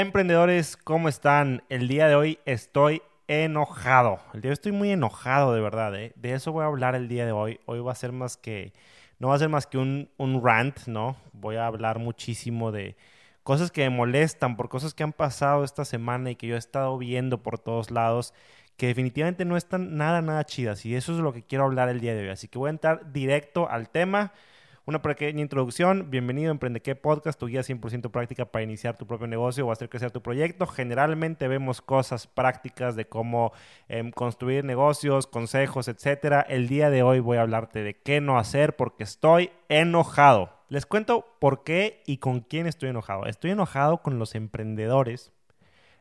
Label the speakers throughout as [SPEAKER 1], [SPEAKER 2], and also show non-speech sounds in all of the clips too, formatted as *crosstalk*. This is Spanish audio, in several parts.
[SPEAKER 1] Emprendedores, ¿cómo están? El día de hoy estoy enojado. El día de hoy estoy muy enojado, de verdad. ¿eh? De eso voy a hablar el día de hoy. Hoy va a ser más que, no va a ser más que un, un rant, ¿no? Voy a hablar muchísimo de cosas que me molestan, por cosas que han pasado esta semana y que yo he estado viendo por todos lados, que definitivamente no están nada, nada chidas. Y eso es lo que quiero hablar el día de hoy. Así que voy a entrar directo al tema. Una pequeña introducción. Bienvenido a Emprende qué Podcast, tu guía 100% práctica para iniciar tu propio negocio o hacer crecer tu proyecto. Generalmente vemos cosas prácticas de cómo em, construir negocios, consejos, etcétera. El día de hoy voy a hablarte de qué no hacer porque estoy enojado. Les cuento por qué y con quién estoy enojado. Estoy enojado con los emprendedores.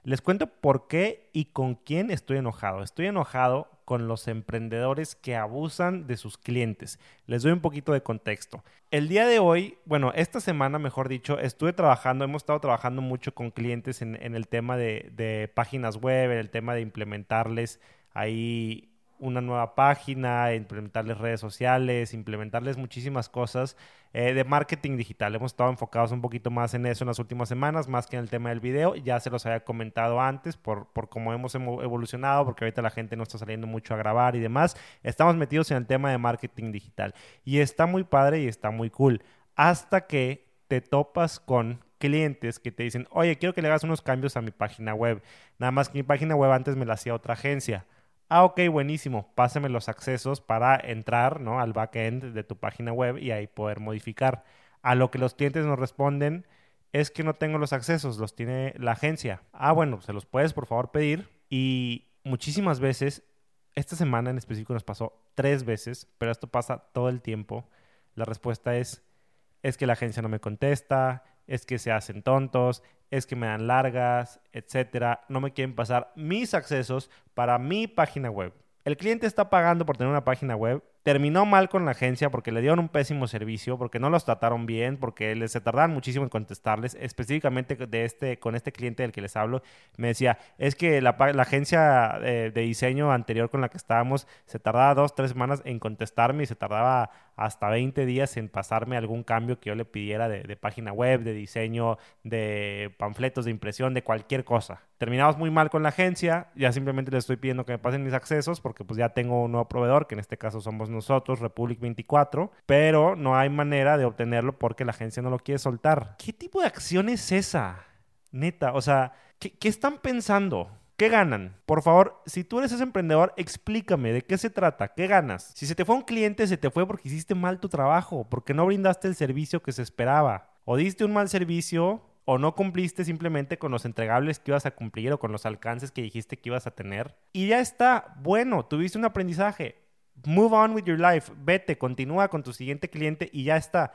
[SPEAKER 1] Les cuento por qué y con quién estoy enojado. Estoy enojado con los emprendedores que abusan de sus clientes. Les doy un poquito de contexto. El día de hoy, bueno, esta semana, mejor dicho, estuve trabajando, hemos estado trabajando mucho con clientes en, el tema de, de, páginas web, en el tema de implementarles ahí una nueva página, implementarles redes sociales, implementarles muchísimas cosas eh, de marketing digital. Hemos estado enfocados un poquito más en eso en las últimas semanas, más que en el tema del video. Ya se los había comentado antes por, por cómo hemos evolucionado, porque ahorita la gente no está saliendo mucho a grabar y demás. Estamos metidos en el tema de marketing digital. Y está muy padre y está muy cool. Hasta que te topas con clientes que te dicen, oye, quiero que le hagas unos cambios a mi página web. Nada más que mi página web antes me la hacía otra agencia. Ah, ok, buenísimo. Pásame los accesos para entrar ¿no? al backend de tu página web y ahí poder modificar. A lo que los clientes nos responden es que no tengo los accesos, los tiene la agencia. Ah, bueno, se los puedes por favor pedir. Y muchísimas veces, esta semana en específico nos pasó tres veces, pero esto pasa todo el tiempo. La respuesta es, es que la agencia no me contesta, es que se hacen tontos, es que me dan largas, etcétera. No me quieren pasar mis accesos para mi página web. El cliente está pagando por tener una página web terminó mal con la agencia porque le dieron un pésimo servicio, porque no los trataron bien, porque les se tardaron muchísimo en contestarles. Específicamente de este, con este cliente del que les hablo, me decía, es que la, agencia de, diseño anterior con la que estábamos se tardaba dos, tres semanas en contestarme y se tardaba hasta 20 días en pasarme algún cambio que yo le pidiera de, página web, de diseño, de panfletos, de impresión, de cualquier cosa. Terminamos muy mal con la agencia, ya simplemente les estoy pidiendo que me pasen mis accesos porque pues ya tengo un nuevo proveedor, que en este caso somos nosotros, Republic 24, pero no hay manera de obtenerlo porque la agencia no lo quiere soltar. ¿Qué tipo de acción es esa? Neta, o sea, ¿qué, qué están pensando? ¿Qué ganan? Por favor, si tú eres ese emprendedor, explícame de qué se trata, qué ganas. Si se te fue un cliente, se te fue porque hiciste mal tu trabajo, porque no brindaste el servicio que se esperaba, o diste un mal servicio, o no cumpliste simplemente con los entregables que ibas a cumplir o con los alcances que dijiste que ibas a tener. Y ya está, bueno, tuviste un aprendizaje move on with your life, vete, continúa con tu siguiente cliente y ya está.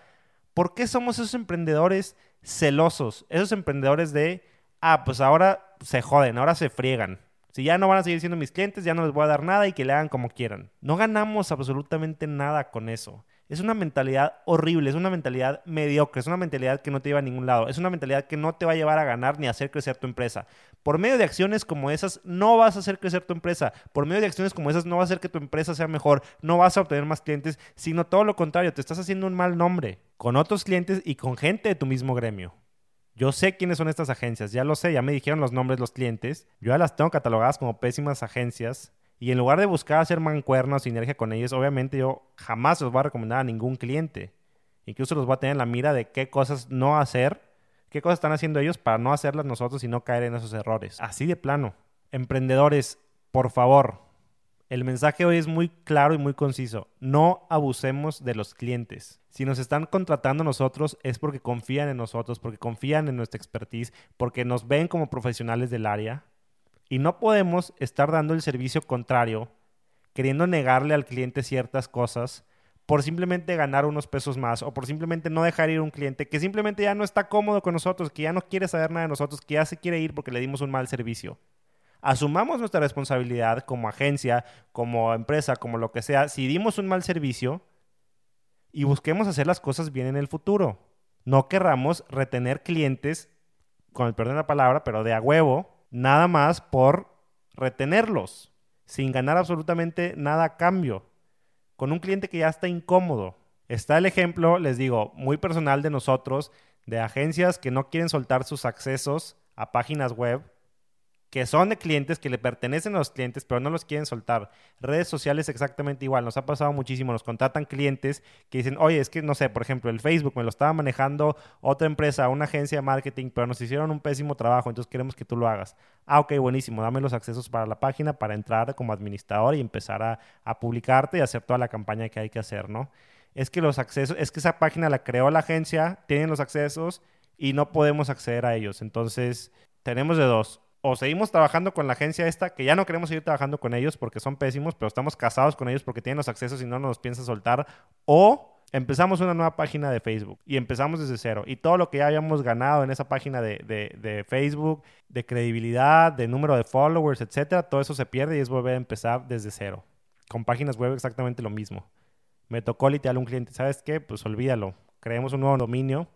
[SPEAKER 1] ¿Por qué somos esos emprendedores celosos? Esos emprendedores de, ah, pues ahora se joden, ahora se friegan. Si ya no van a seguir siendo mis clientes, ya no les voy a dar nada y que le hagan como quieran. No ganamos absolutamente nada con eso. Es una mentalidad horrible, es una mentalidad mediocre, es una mentalidad que no te lleva a ningún lado, es una mentalidad que no te va a llevar a ganar ni a hacer crecer tu empresa. Por medio de acciones como esas no vas a hacer crecer tu empresa, por medio de acciones como esas no va a hacer que tu empresa sea mejor, no vas a obtener más clientes, sino todo lo contrario, te estás haciendo un mal nombre con otros clientes y con gente de tu mismo gremio. Yo sé quiénes son estas agencias, ya lo sé, ya me dijeron los nombres los clientes, yo ya las tengo catalogadas como pésimas agencias y en lugar de buscar hacer mancuernas o sinergia con ellos, obviamente yo jamás los voy a recomendar a ningún cliente. Incluso los voy a tener en la mira de qué cosas no hacer, qué cosas están haciendo ellos para no hacerlas nosotros y no caer en esos errores. Así de plano. Emprendedores, por favor, el mensaje hoy es muy claro y muy conciso. No abusemos de los clientes. Si nos están contratando nosotros es porque confían en nosotros, porque confían en nuestra expertise, porque nos ven como profesionales del área y no podemos estar dando el servicio contrario, queriendo negarle al cliente ciertas cosas por simplemente ganar unos pesos más o por simplemente no dejar ir un cliente que simplemente ya no está cómodo con nosotros, que ya no quiere saber nada de nosotros, que ya se quiere ir porque le dimos un mal servicio. Asumamos nuestra responsabilidad como agencia, como empresa, como lo que sea, si dimos un mal servicio y busquemos hacer las cosas bien en el futuro. No querramos retener clientes, con el perdón de la palabra, pero de a huevo, nada más por retenerlos, sin ganar absolutamente nada a cambio, con un cliente que ya está incómodo. Está el ejemplo, les digo, muy personal de nosotros, de agencias que no quieren soltar sus accesos a páginas web que son de clientes, que le pertenecen a los clientes, pero no los quieren soltar. Redes sociales exactamente igual. Nos ha pasado muchísimo. Nos contratan clientes que dicen, oye, es que, no sé, por ejemplo, el Facebook me lo estaba manejando otra empresa, una agencia de marketing, pero nos hicieron un pésimo trabajo, entonces queremos que tú lo hagas. Ah, ok, buenísimo. Dame los accesos para la página para entrar como administrador y empezar a, a publicarte y hacer toda la campaña que hay que hacer, ¿no? Es que los accesos, es que esa página la creó la agencia, tienen los accesos y no podemos acceder a ellos. Entonces, tenemos de dos o seguimos trabajando con la agencia esta, que ya no queremos seguir trabajando con ellos porque son pésimos, pero estamos casados con ellos porque tienen los accesos y no nos piensa soltar, o empezamos una nueva página de Facebook y empezamos desde cero. Y todo lo que ya habíamos ganado en esa página de, Facebook, de credibilidad, de número de followers, etcétera, todo eso se pierde y es volver a empezar desde cero. Con páginas web exactamente lo mismo. Me tocó literal un cliente, ¿sabes qué? Pues olvídalo. Creemos un nuevo dominio,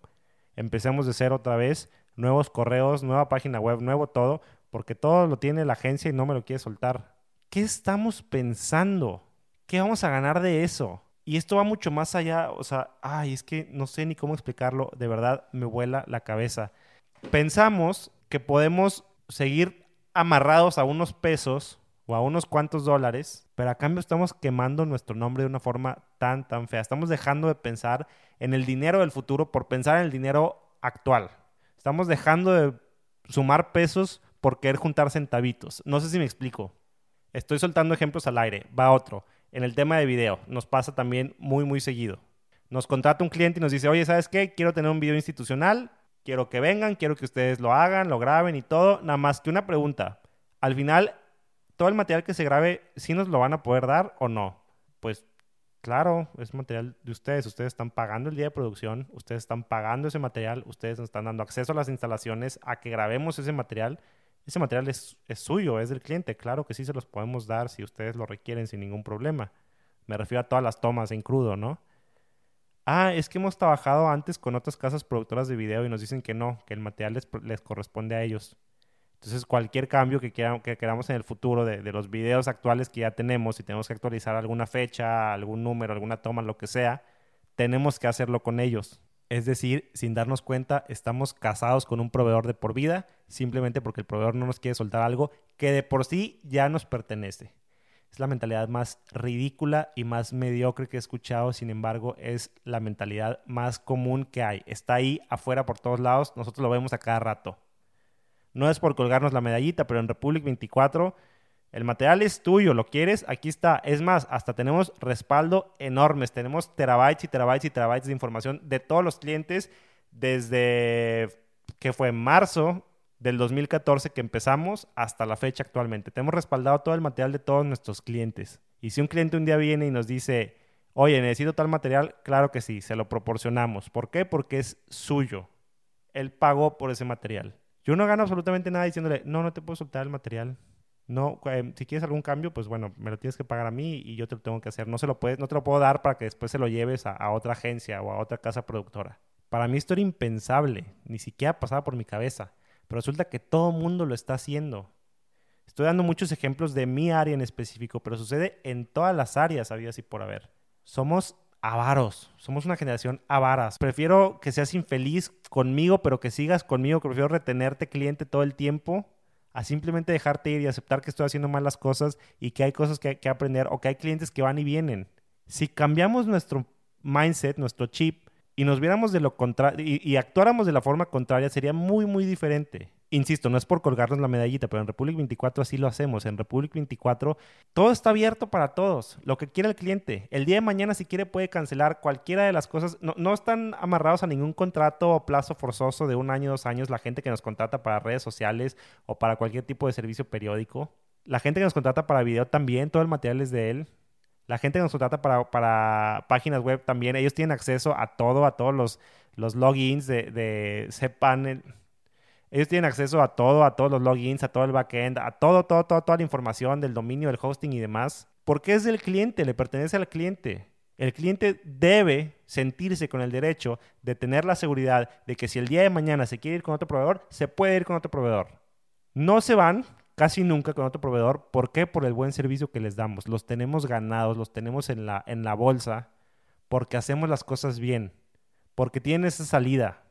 [SPEAKER 1] empecemos de cero otra vez, nuevos correos, nueva página web, nuevo todo, porque todo lo tiene la agencia y no me lo quiere soltar. ¿Qué estamos pensando? ¿Qué vamos a ganar de eso? Y esto va mucho más allá, o sea, ay, es que no sé ni cómo explicarlo, de verdad me vuela la cabeza. Pensamos que podemos seguir amarrados a unos pesos o a unos cuantos dólares, pero a cambio estamos quemando nuestro nombre de una forma tan, tan fea. Estamos dejando de pensar en el dinero del futuro por pensar en el dinero actual. Estamos dejando de sumar pesos por querer juntar centavitos. No sé si me explico. Estoy soltando ejemplos al aire. Va otro. En el tema de video, nos pasa también muy, muy seguido. Nos contrata un cliente y nos dice, oye, ¿sabes qué? Quiero tener un video institucional, quiero que vengan, quiero que ustedes lo hagan, lo graben y todo. Nada más que una pregunta. Al final, ¿todo el material que se grabe, sí nos lo van a poder dar o no? Pues claro, es material de ustedes. Ustedes están pagando el día de producción, ustedes están pagando ese material, ustedes nos están dando acceso a las instalaciones, a que grabemos ese material ese material es, suyo, es del cliente. Claro que sí se los podemos dar si ustedes lo requieren sin ningún problema. Me refiero a todas las tomas en crudo, ¿no? Ah, es que hemos trabajado antes con otras casas productoras de video y nos dicen que no, que el material les, corresponde a ellos. Entonces, cualquier cambio que, que queramos en el futuro de, de, los videos actuales que ya tenemos, si tenemos que actualizar alguna fecha, algún número, alguna toma, lo que sea, tenemos que hacerlo con ellos. Es decir, sin darnos cuenta, estamos casados con un proveedor de por vida simplemente porque el proveedor no nos quiere soltar algo que de por sí ya nos pertenece. Es la mentalidad más ridícula y más mediocre que he escuchado, sin embargo, es la mentalidad más común que hay. Está ahí afuera por todos lados, nosotros lo vemos a cada rato. No es por colgarnos la medallita, pero en Republic 24 el material es tuyo, lo quieres, aquí está. Es más, hasta tenemos respaldo enormes. Tenemos terabytes y terabytes y terabytes de información de todos los clientes desde que fue en marzo del 2014 que empezamos hasta la fecha actualmente. Tenemos respaldado todo el material de todos nuestros clientes. Y si un cliente un día viene y nos dice, oye, necesito tal material, claro que sí, se lo proporcionamos. ¿Por qué? Porque es suyo. Él pagó por ese material. Yo no gano absolutamente nada diciéndole, no, no te puedo soltar el material. No, eh, si quieres algún cambio, pues bueno, me lo tienes que pagar a mí y yo te lo tengo que hacer. No se lo puedes, no te lo puedo dar para que después se lo lleves a, otra agencia o a otra casa productora. Para mí esto era impensable, ni siquiera pasaba por mi cabeza. Pero resulta que todo el mundo lo está haciendo. Estoy dando muchos ejemplos de mi área en específico, pero sucede en todas las áreas, había así por haber. Somos avaros, somos una generación avaras. Prefiero que seas infeliz conmigo, pero que sigas conmigo, prefiero retenerte cliente todo el tiempo, a simplemente dejarte ir y aceptar que estoy haciendo mal las cosas y que hay cosas que, que aprender o que hay clientes que van y vienen. Si cambiamos nuestro mindset, nuestro chip, y nos viéramos de lo contrario y, actuáramos de la forma contraria, sería muy, muy diferente. Insisto, no es por colgarnos la medallita, pero en Republic 24 así lo hacemos. En Republic 24 todo está abierto para todos, lo que quiera el cliente. El día de mañana, si quiere, puede cancelar cualquiera de las cosas. No, no están amarrados a ningún contrato o plazo forzoso de un año, dos años. La gente que nos contrata para redes sociales o para cualquier tipo de servicio periódico. La gente que nos contrata para video también, todo el material es de él. La gente que nos contrata para, para páginas web también, ellos tienen acceso a todo, a todos los, los logins de, de cPanel. Ellos tienen acceso a todo, a todos los logins, a todo el backend, a todo, todo, todo, toda la información del dominio, del hosting y demás. Porque es del cliente, le pertenece al cliente. El cliente debe sentirse con el derecho de tener la seguridad de que si el día de mañana se quiere ir con otro proveedor, se puede ir con otro proveedor. No se van casi nunca con otro proveedor. ¿Por qué? Por el buen servicio que les damos. Los tenemos ganados, los tenemos en la, en la bolsa, porque hacemos las cosas bien, porque tienen esa salida.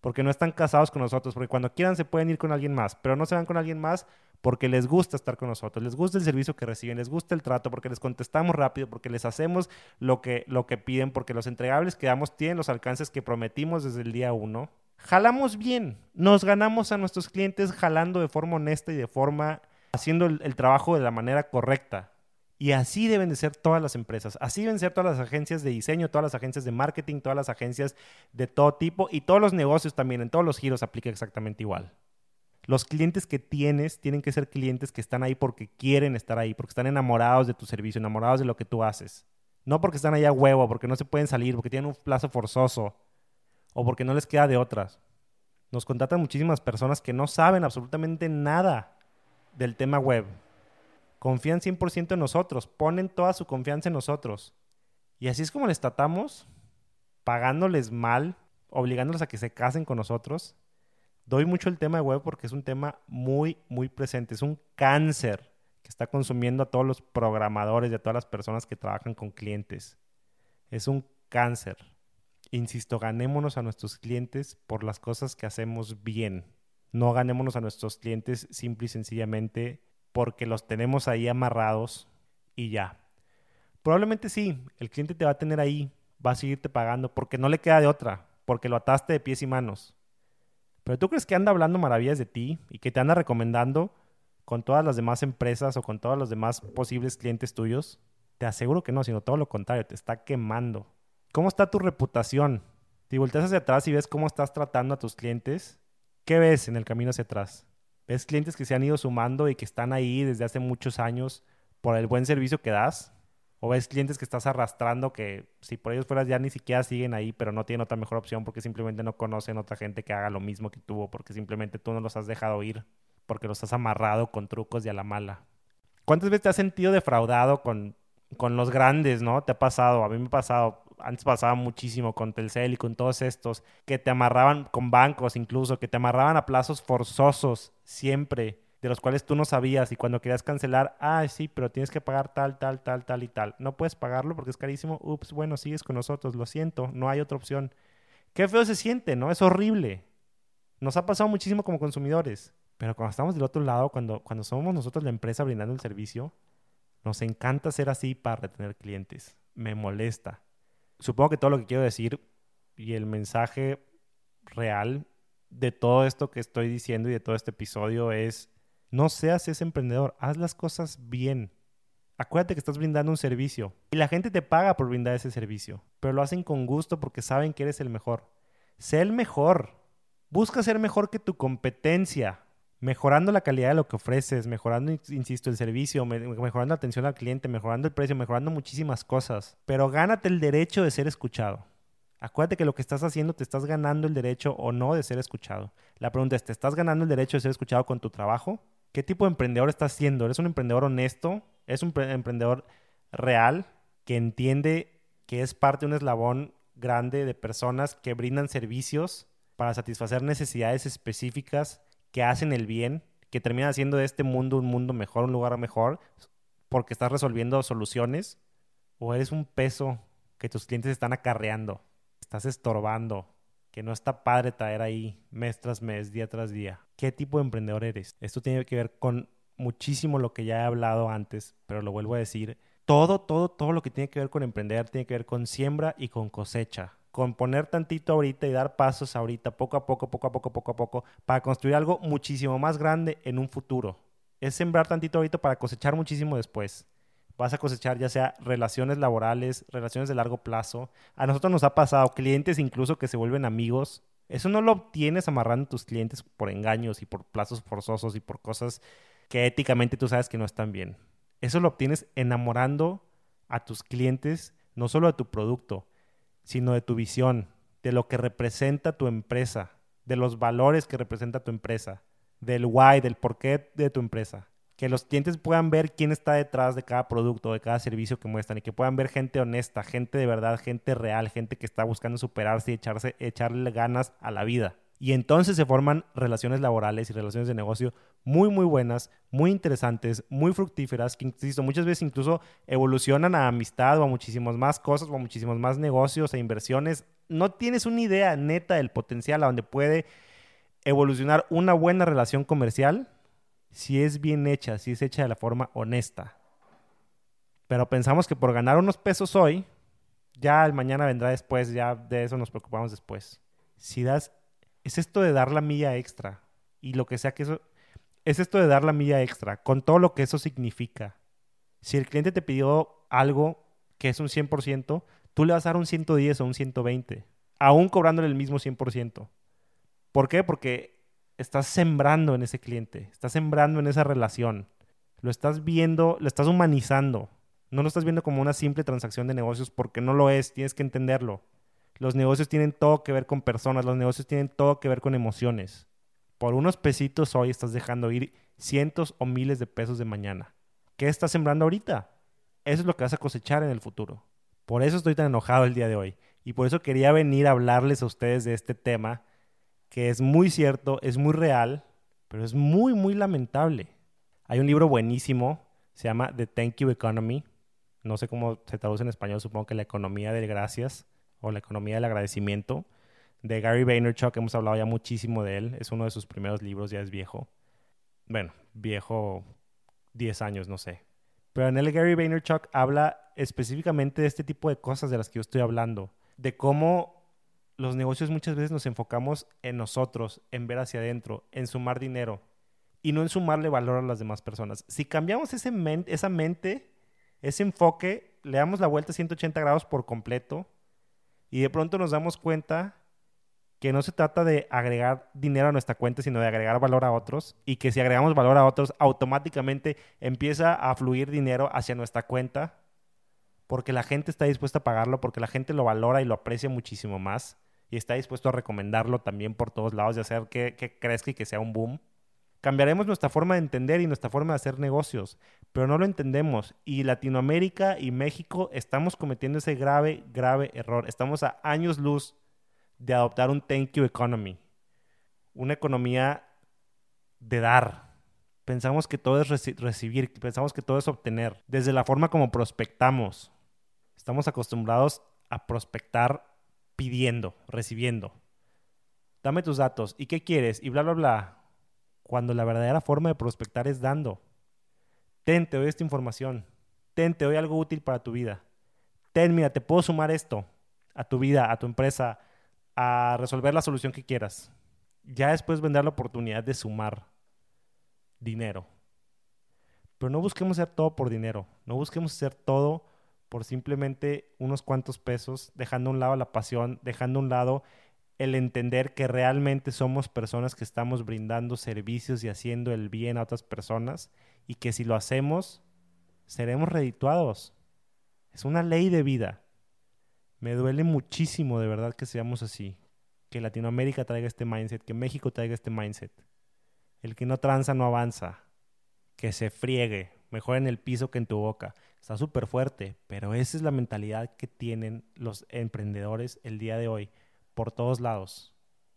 [SPEAKER 1] Porque no están casados con nosotros, porque cuando quieran se pueden ir con alguien más, pero no se van con alguien más porque les gusta estar con nosotros, les gusta el servicio que reciben, les gusta el trato, porque les contestamos rápido, porque les hacemos lo que, lo que piden, porque los entregables que damos tienen los alcances que prometimos desde el día uno. Jalamos bien, nos ganamos a nuestros clientes jalando de forma honesta y de forma haciendo el, el trabajo de la manera correcta. Y así deben de ser todas las empresas, así deben ser todas las agencias de diseño, todas las agencias de marketing, todas las agencias de todo tipo y todos los negocios también, en todos los giros aplica exactamente igual. Los clientes que tienes tienen que ser clientes que están ahí porque quieren estar ahí, porque están enamorados de tu servicio, enamorados de lo que tú haces. No porque están allá a huevo, porque no se pueden salir, porque tienen un plazo forzoso o porque no les queda de otras. Nos contratan muchísimas personas que no saben absolutamente nada del tema web. Confían 100% en nosotros, ponen toda su confianza en nosotros. Y así es como les tratamos, pagándoles mal, obligándolos a que se casen con nosotros doy mucho el tema de web porque es un tema muy, muy presente. Es un cáncer que está consumiendo a todos los programadores y a todas las personas que trabajan con clientes. Es un cáncer. Insisto, ganémonos a nuestros clientes por las cosas que hacemos bien. No ganémonos a nuestros clientes simple y sencillamente porque los tenemos ahí amarrados y ya. Probablemente sí, el cliente te va a tener ahí, va a seguirte pagando porque no le queda de otra, porque lo ataste de pies y manos. Pero tú crees que anda hablando maravillas de ti y que te anda recomendando con todas las demás empresas o con todos los demás posibles clientes tuyos? Te aseguro que no, sino todo lo contrario, te está quemando. ¿Cómo está tu reputación? Si volteas hacia atrás y ves cómo estás tratando a tus clientes, ¿qué ves en el camino hacia atrás? ¿Ves clientes que se han ido sumando y que están ahí desde hace muchos años por el buen servicio que das? O ves clientes que estás arrastrando que si por ellos fueras ya ni siquiera siguen ahí, pero no tienen otra mejor opción porque simplemente no conocen otra gente que haga lo mismo que tú, o porque simplemente tú no los has dejado ir, porque los has amarrado con trucos y a la mala. ¿Cuántas veces te has sentido defraudado con, con los grandes, no? Te ha pasado, a mí me ha pasado, antes pasaba muchísimo con Telcel y con todos estos, que te amarraban con bancos incluso, que te amarraban a plazos forzosos siempre de los cuales tú no sabías y cuando querías cancelar, ah, sí, pero tienes que pagar tal, tal, tal, tal y tal. No puedes pagarlo porque es carísimo. Ups, bueno, sigues con nosotros, lo siento, no hay otra opción. Qué feo se siente, ¿no? Es horrible. Nos ha pasado muchísimo como consumidores. Pero cuando estamos del otro lado, cuando, cuando somos nosotros la empresa brindando el servicio, nos encanta ser así para retener clientes. Me molesta. Supongo que todo lo que quiero decir y el mensaje real de todo esto que estoy diciendo y de todo este episodio es no seas ese emprendedor, haz las cosas bien. Acuérdate que estás brindando un servicio y la gente te paga por brindar ese servicio, pero lo hacen con gusto porque saben que eres el mejor. Sé el mejor. Busca ser mejor que tu competencia, mejorando la calidad de lo que ofreces, mejorando, insisto, el servicio, mejorando la atención al cliente, mejorando el precio, mejorando muchísimas cosas. Pero gánate el derecho de ser escuchado. Acuérdate que lo que estás haciendo te estás ganando el derecho o no de ser escuchado. La pregunta es, ¿te estás ganando el derecho de ser escuchado con tu trabajo? ¿Qué tipo de emprendedor estás siendo? ¿Eres un emprendedor honesto? ¿Es un emprendedor real que entiende que es parte de un eslabón grande de personas que brindan servicios para satisfacer necesidades específicas que hacen el bien, que terminan haciendo de este mundo un mundo mejor, un lugar mejor, porque estás resolviendo soluciones? ¿O eres un peso que tus clientes están acarreando? Estás estorbando, que no está padre traer ahí mes tras mes, día tras día. ¿Qué tipo de emprendedor eres? Esto tiene que ver con muchísimo lo que ya he hablado antes, pero lo vuelvo a decir. Todo, todo, todo lo que tiene que ver con emprender tiene que ver con siembra y con cosecha. Con poner tantito ahorita y dar pasos ahorita, poco a poco, poco a poco, poco a poco, para construir algo muchísimo más grande en un futuro. Es sembrar tantito ahorita para cosechar muchísimo después vas a cosechar ya sea relaciones laborales, relaciones de largo plazo. A nosotros nos ha pasado clientes incluso que se vuelven amigos. Eso no lo obtienes amarrando a tus clientes por engaños y por plazos forzosos y por cosas que éticamente tú sabes que no están bien. Eso lo obtienes enamorando a tus clientes no solo de tu producto, sino de tu visión, de lo que representa tu empresa, de los valores que representa tu empresa, del why, del porqué de tu empresa que los clientes puedan ver quién está detrás de cada producto, de cada servicio que muestran y que puedan ver gente honesta, gente de verdad, gente real, gente que está buscando superarse y echarse, echarle ganas a la vida. Y entonces se forman relaciones laborales y relaciones de negocio muy, muy buenas, muy interesantes, muy fructíferas, que insisto, muchas veces incluso evolucionan a amistad o a muchísimas más cosas o a muchísimos más negocios e inversiones no tienes una idea neta del potencial a donde puede evolucionar una buena relación comercial si es bien hecha, si es hecha de la forma honesta. Pero pensamos que por ganar unos pesos hoy, ya el mañana vendrá después, ya de eso nos preocupamos después. Si das, es esto de dar la milla extra y lo que sea que eso, es esto de dar la milla extra, con todo lo que eso significa. Si el cliente te pidió algo que es un 100%, tú le vas a dar un 110 o un 120, aún cobrándole el mismo 100%. ¿Por qué? Porque estás sembrando en ese cliente, estás sembrando en esa relación, lo estás viendo, lo estás humanizando. No lo estás viendo como una simple transacción de negocios porque no lo es, tienes que entenderlo. Los negocios tienen todo que ver con personas, los negocios tienen todo que ver con emociones. Por unos pesitos hoy estás dejando ir cientos o miles de pesos de mañana. ¿Qué estás sembrando ahorita? Eso es lo que vas a cosechar en el futuro. Por eso estoy tan enojado el día de hoy. Y por eso quería venir a hablarles a ustedes de este tema, que es muy cierto, es muy real, pero es muy, muy lamentable. Hay un libro buenísimo, se llama The Thank You Economy, no sé cómo se traduce en español, supongo que la economía del gracias o la economía del agradecimiento, de Gary Vaynerchuk, hemos hablado ya muchísimo de él, es uno de sus primeros libros, ya es viejo. Bueno, viejo 10 años, no sé. Pero en él Gary Vaynerchuk habla específicamente de este tipo de cosas de las que yo estoy hablando, de cómo los negocios muchas veces nos enfocamos en nosotros, en ver hacia adentro, en sumar dinero y no en sumarle valor a las demás personas. Si cambiamos ese esa mente ese enfoque, le damos la vuelta 180 grados por completo y de pronto nos damos cuenta que no se trata de agregar dinero a nuestra cuenta, sino de agregar valor a otros y que si agregamos valor a otros, automáticamente empieza a fluir dinero hacia nuestra cuenta porque la gente está dispuesta a pagarlo, porque la gente lo valora y lo aprecia muchísimo más y está dispuesto a recomendarlo también por todos lados y hacer que, que crezca y que sea un boom. Cambiaremos nuestra forma de entender y nuestra forma de hacer negocios, pero no lo entendemos. Y Latinoamérica y México estamos cometiendo ese grave, grave error. Estamos a años luz de adoptar un thank you economy, una economía de dar. Pensamos que todo es recibir, pensamos que todo es obtener, desde la forma como prospectamos. Estamos acostumbrados a prospectar pidiendo, recibiendo. Dame tus datos, ¿y qué quieres? Y bla, bla, bla cuando la verdadera forma de prospectar es dando. Ten, te doy esta información. Ten, te doy algo útil para tu vida. Ten, mira, te puedo sumar esto a tu vida, a tu empresa, a resolver la solución que quieras. Ya después vendrá la oportunidad de sumar dinero. Pero no busquemos hacer todo por dinero. No busquemos hacer todo por simplemente unos cuantos pesos, dejando a un lado la pasión, dejando a un lado el entender que realmente somos personas que estamos brindando servicios y haciendo el bien a otras personas y que si lo hacemos, seremos redituados. Es una ley de vida. Me duele muchísimo de verdad que seamos así. Que Latinoamérica traiga este mindset, que México traiga este mindset. El que no tranza no avanza. Que se friegue, mejor en el piso que en tu boca. Está súper fuerte, pero esa es la mentalidad que tienen los emprendedores el día de hoy por todos lados.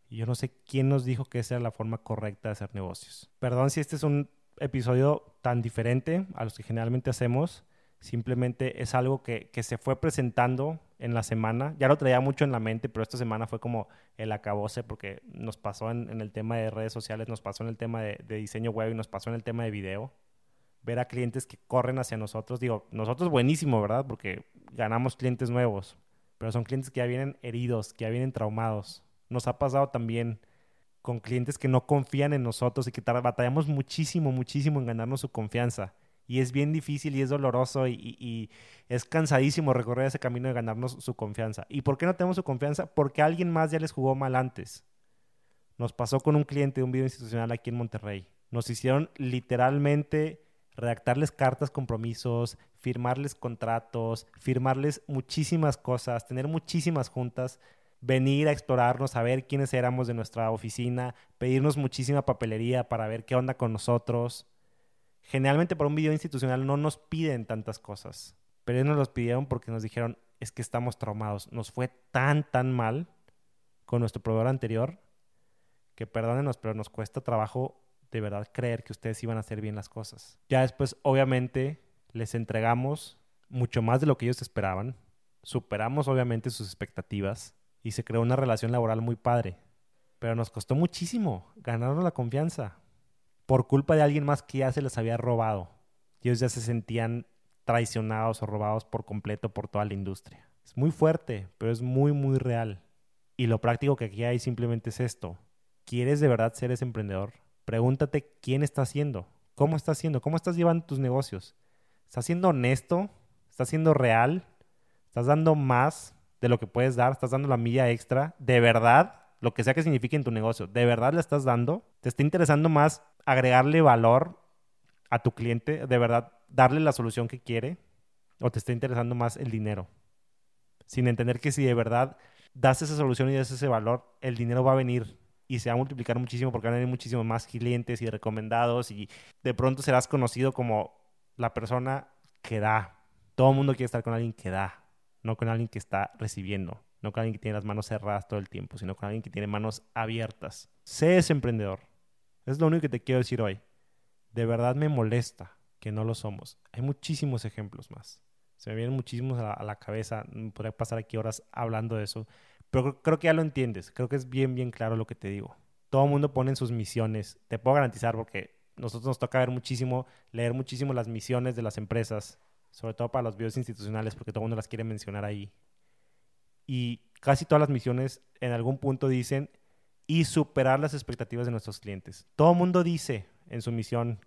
[SPEAKER 1] Y yo no sé quién nos dijo que esa era la forma correcta de hacer negocios. Perdón si este es un episodio tan diferente a los que generalmente hacemos. Simplemente es algo que, se fue presentando en la semana. Ya lo traía mucho en la mente, pero esta semana fue como el acabose porque nos pasó en, el tema de redes sociales, nos pasó en el tema de, de diseño web y nos pasó en el tema de video. Ver a clientes que corren hacia nosotros. Digo, nosotros buenísimo, ¿verdad? Porque ganamos clientes nuevos pero son clientes que ya vienen heridos, que ya vienen traumados. Nos ha pasado también con clientes que no confían en nosotros y que batallamos muchísimo, muchísimo en ganarnos su confianza. Y es bien difícil y es doloroso y, es cansadísimo recorrer ese camino de ganarnos su confianza. ¿Y por qué no tenemos su confianza? Porque alguien más ya les jugó mal antes. Nos pasó con un cliente de un video institucional aquí en Monterrey. Nos hicieron literalmente redactarles cartas compromisos, firmarles contratos, firmarles muchísimas cosas, tener muchísimas juntas, venir a explorarnos, a ver quiénes éramos de nuestra oficina, pedirnos muchísima papelería para ver qué onda con nosotros. Generalmente para un video institucional no nos piden tantas cosas, pero ellos nos los pidieron porque nos dijeron, es que estamos traumados, nos fue tan, tan mal con nuestro proveedor anterior que perdónenos, pero nos cuesta trabajo de verdad creer que ustedes iban a hacer bien las cosas. Ya después, obviamente, les entregamos mucho más de lo que ellos esperaban. Superamos, obviamente, sus expectativas. Y se creó una relación laboral muy padre. Pero nos costó muchísimo ganarnos la confianza por culpa de alguien más que ya se les había robado. Ellos ya se sentían traicionados o robados por completo por toda la industria. Es muy fuerte, pero es muy, muy real. Y lo práctico que aquí hay simplemente es esto. ¿Quieres de verdad ser ese emprendedor? Pregúntate quién está haciendo, cómo está haciendo, cómo estás llevando tus negocios. ¿Estás siendo honesto? ¿Estás siendo real? ¿Estás dando más de lo que puedes dar? ¿Estás dando la milla extra? ¿De verdad? Lo que sea que signifique en tu negocio, ¿de verdad le estás dando? ¿Te está interesando más agregarle valor a tu cliente? ¿De verdad darle la solución que quiere? ¿O te está interesando más el dinero? Sin entender que si de verdad das esa solución y das ese valor, el dinero va a venir y se va a multiplicar muchísimo porque van a venir muchísimos más clientes y recomendados y de pronto serás conocido como la persona que da. Todo el mundo quiere estar con alguien que da, no con alguien que está recibiendo, no con alguien que tiene las manos cerradas todo el tiempo, sino con alguien que tiene manos abiertas. Sé ese emprendedor. Es lo único que te quiero decir hoy. De verdad me molesta que no lo somos. Hay muchísimos ejemplos más. Se me vienen muchísimos a la, cabeza. Podría pasar aquí horas hablando de eso. Pero creo que ya lo entiendes. Creo que es bien, bien claro lo que te digo. Todo el mundo pone en sus misiones. Te puedo garantizar porque nosotros nos toca ver muchísimo, leer muchísimo las misiones de las empresas, sobre todo para los videos institucionales, porque todo el mundo las quiere mencionar ahí. Y casi todas las misiones en algún punto dicen y superar las expectativas de nuestros clientes. Todo el mundo dice en su misión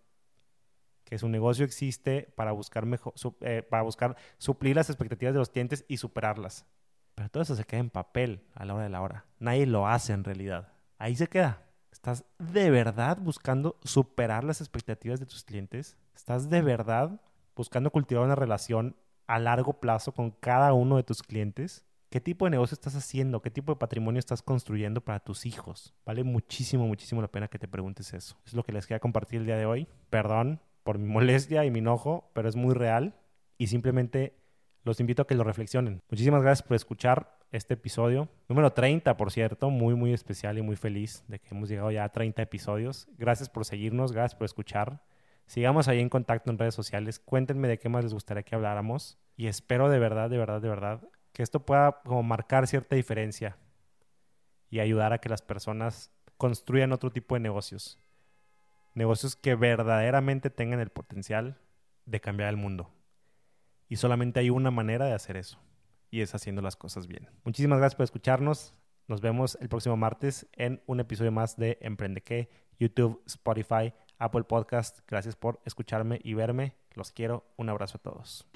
[SPEAKER 1] que su negocio existe para buscar, mejor, eh, para buscar suplir las expectativas de los clientes y superarlas. Pero todo eso se queda en papel a la hora de la hora. Nadie lo hace en realidad. Ahí se queda. ¿Estás de verdad buscando superar las expectativas de tus clientes? ¿Estás de verdad buscando cultivar una relación a largo plazo con cada uno de tus clientes? ¿Qué tipo de negocio estás haciendo? ¿Qué tipo de patrimonio estás construyendo para tus hijos? Vale muchísimo, muchísimo la pena que te preguntes eso. Es lo que les quería compartir el día de hoy. Perdón por mi *laughs* molestia y mi enojo, pero es muy real y simplemente los invito a que lo reflexionen. Muchísimas gracias por escuchar este episodio. Número 30, por cierto, muy, muy especial y muy feliz de que hemos llegado ya a 30 episodios. Gracias por seguirnos, gracias por escuchar. Sigamos ahí en contacto en redes sociales. Cuéntenme de qué más les gustaría que habláramos. Y espero de verdad, de verdad, de verdad, que esto pueda como marcar cierta diferencia y ayudar a que las personas construyan otro tipo de negocios negocios que verdaderamente tengan el potencial de cambiar el mundo. Y solamente hay una manera de hacer eso, y es haciendo las cosas bien. Muchísimas gracias por escucharnos. Nos vemos el próximo martes en un episodio más de Emprende que, YouTube, Spotify, Apple Podcast. Gracias por escucharme y verme. Los quiero. Un abrazo a todos.